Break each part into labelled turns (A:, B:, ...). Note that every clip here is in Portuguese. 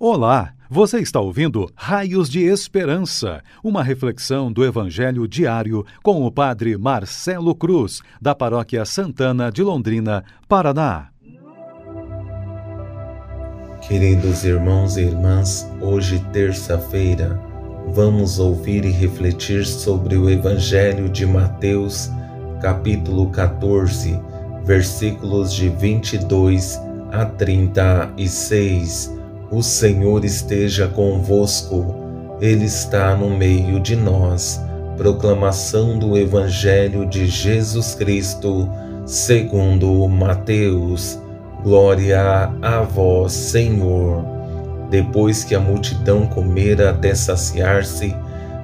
A: Olá, você está ouvindo Raios de Esperança, uma reflexão do Evangelho diário com o Padre Marcelo Cruz, da Paróquia Santana de Londrina, Paraná.
B: Queridos irmãos e irmãs, hoje, terça-feira, vamos ouvir e refletir sobre o Evangelho de Mateus, capítulo 14, versículos de 22 a 36 o Senhor esteja convosco, Ele está no meio de nós. Proclamação do Evangelho de Jesus Cristo, segundo Mateus. Glória a vós, Senhor. Depois que a multidão comera até saciar-se,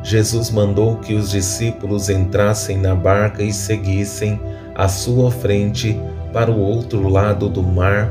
B: Jesus mandou que os discípulos entrassem na barca e seguissem à sua frente para o outro lado do mar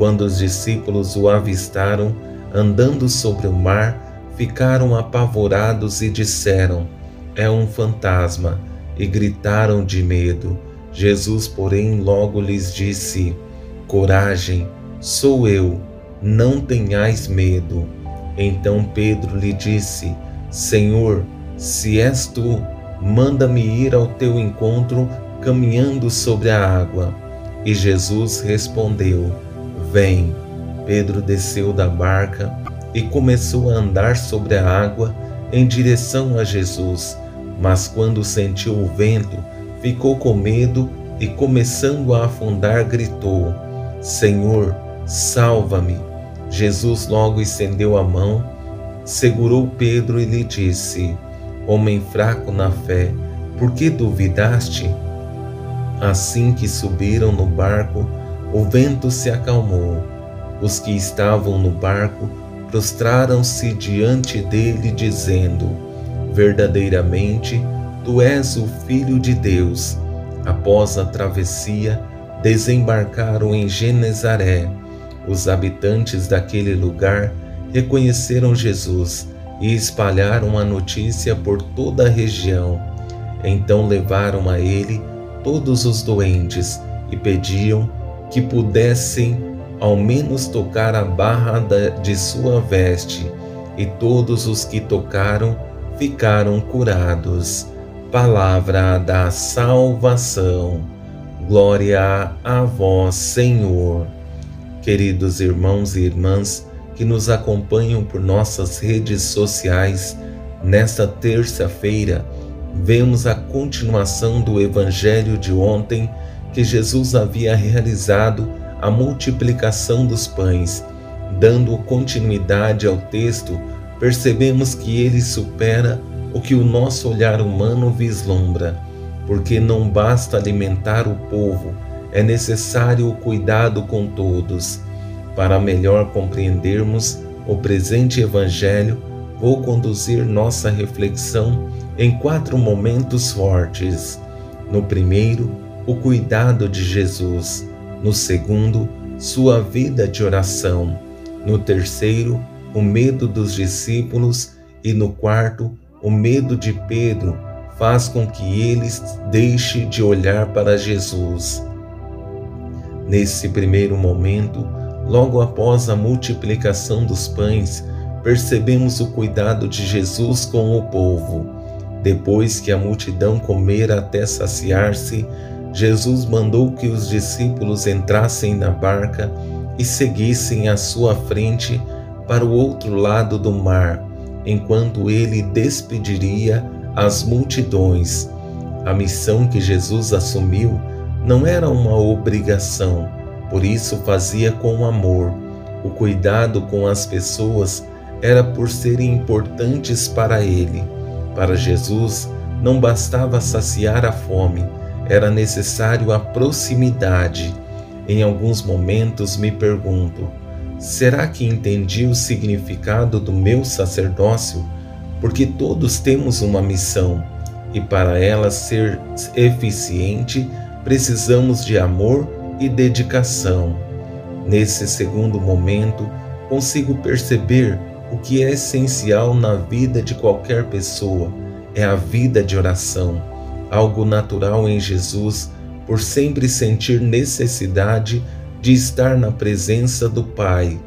B: Quando os discípulos o avistaram andando sobre o mar, ficaram apavorados e disseram: É um fantasma, e gritaram de medo. Jesus, porém, logo lhes disse: Coragem, sou eu, não tenhais medo. Então Pedro lhe disse: Senhor, se és tu, manda-me ir ao teu encontro caminhando sobre a água. E Jesus respondeu: Vem. Pedro desceu da barca e começou a andar sobre a água em direção a Jesus, mas quando sentiu o vento, ficou com medo e, começando a afundar, gritou: Senhor, salva-me. Jesus logo estendeu a mão, segurou Pedro e lhe disse: Homem fraco na fé, por que duvidaste? Assim que subiram no barco, o vento se acalmou. Os que estavam no barco prostraram-se diante dele, dizendo: Verdadeiramente, tu és o Filho de Deus. Após a travessia, desembarcaram em Genezaré. Os habitantes daquele lugar reconheceram Jesus e espalharam a notícia por toda a região. Então levaram a ele todos os doentes e pediam que pudessem ao menos tocar a barra de sua veste, e todos os que tocaram ficaram curados. Palavra da salvação. Glória a vós, Senhor. Queridos irmãos e irmãs que nos acompanham por nossas redes sociais, nesta terça-feira, vemos a continuação do Evangelho de ontem que Jesus havia realizado a multiplicação dos pães. Dando continuidade ao texto, percebemos que ele supera o que o nosso olhar humano vislumbra, porque não basta alimentar o povo, é necessário o cuidado com todos. Para melhor compreendermos o presente Evangelho, vou conduzir nossa reflexão em quatro momentos fortes. No primeiro, o cuidado de Jesus. No segundo, sua vida de oração. No terceiro, o medo dos discípulos. E no quarto, o medo de Pedro faz com que eles deixe de olhar para Jesus. Nesse primeiro momento, logo após a multiplicação dos pães, percebemos o cuidado de Jesus com o povo. Depois que a multidão comera até saciar-se, Jesus mandou que os discípulos entrassem na barca e seguissem à sua frente para o outro lado do mar, enquanto ele despediria as multidões. A missão que Jesus assumiu não era uma obrigação, por isso fazia com amor. O cuidado com as pessoas era por serem importantes para ele. Para Jesus, não bastava saciar a fome era necessário a proximidade. Em alguns momentos me pergunto: Será que entendi o significado do meu sacerdócio? Porque todos temos uma missão e para ela ser eficiente precisamos de amor e dedicação. Nesse segundo momento, consigo perceber o que é essencial na vida de qualquer pessoa: é a vida de oração, algo natural em Jesus, por sempre sentir necessidade de estar na presença do Pai.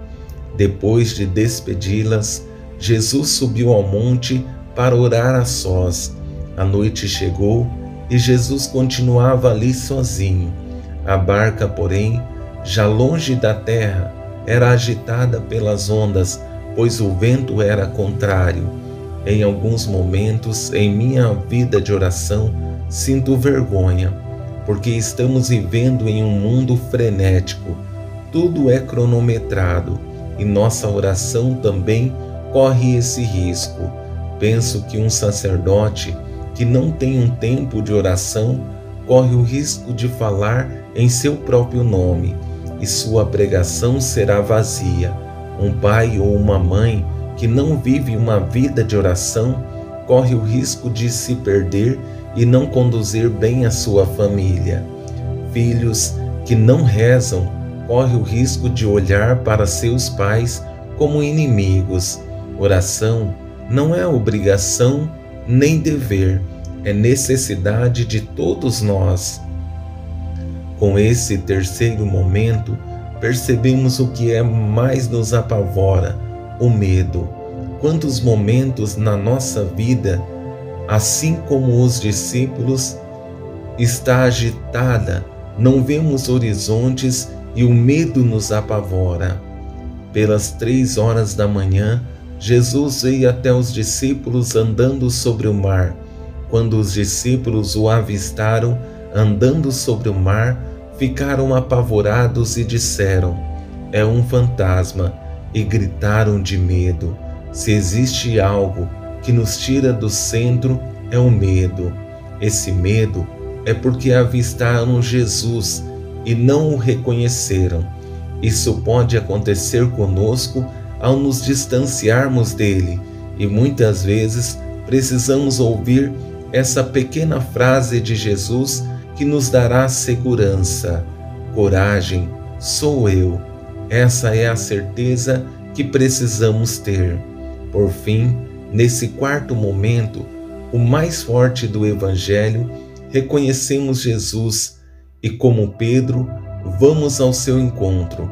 B: Depois de despedi-las, Jesus subiu ao monte para orar a sós. A noite chegou e Jesus continuava ali sozinho. A barca, porém, já longe da terra, era agitada pelas ondas, pois o vento era contrário. Em alguns momentos em minha vida de oração, sinto vergonha porque estamos vivendo em um mundo frenético. Tudo é cronometrado e nossa oração também corre esse risco. Penso que um sacerdote que não tem um tempo de oração corre o risco de falar em seu próprio nome e sua pregação será vazia. Um pai ou uma mãe que não vive uma vida de oração corre o risco de se perder e não conduzir bem a sua família. Filhos que não rezam correm o risco de olhar para seus pais como inimigos. Oração não é obrigação nem dever, é necessidade de todos nós. Com esse terceiro momento, percebemos o que é mais nos apavora: o medo. Quantos momentos na nossa vida assim como os discípulos, está agitada, não vemos horizontes e o medo nos apavora. Pelas três horas da manhã, Jesus veio até os discípulos andando sobre o mar. Quando os discípulos o avistaram andando sobre o mar, ficaram apavorados e disseram: É um fantasma, e gritaram de medo. Se existe algo que nos tira do centro é o medo. Esse medo é porque avistaram Jesus e não o reconheceram. Isso pode acontecer conosco ao nos distanciarmos dele e muitas vezes precisamos ouvir essa pequena frase de Jesus que nos dará segurança. Coragem, sou eu. Essa é a certeza que precisamos ter. Por fim, Nesse quarto momento, o mais forte do Evangelho, reconhecemos Jesus e, como Pedro, vamos ao seu encontro,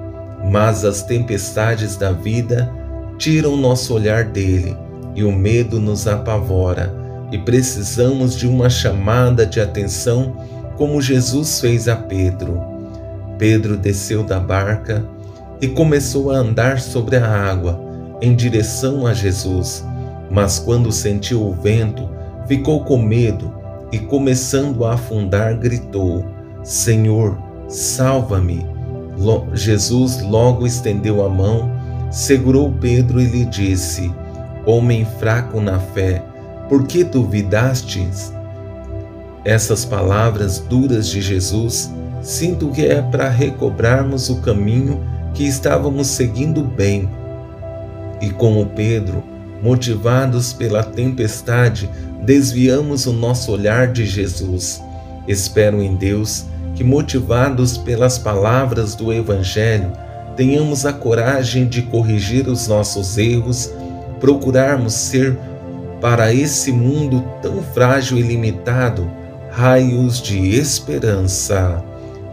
B: mas as tempestades da vida tiram nosso olhar dele e o medo nos apavora e precisamos de uma chamada de atenção como Jesus fez a Pedro. Pedro desceu da barca e começou a andar sobre a água em direção a Jesus mas quando sentiu o vento, ficou com medo e, começando a afundar, gritou: Senhor, salva-me. Jesus logo estendeu a mão, segurou Pedro e lhe disse: Homem fraco na fé, por que duvidastes? Essas palavras duras de Jesus sinto que é para recobrarmos o caminho que estávamos seguindo bem. E como Pedro, motivados pela tempestade, desviamos o nosso olhar de Jesus. Espero em Deus que, motivados pelas palavras do Evangelho, tenhamos a coragem de corrigir os nossos erros, procurarmos ser para esse mundo tão frágil e limitado raios de esperança.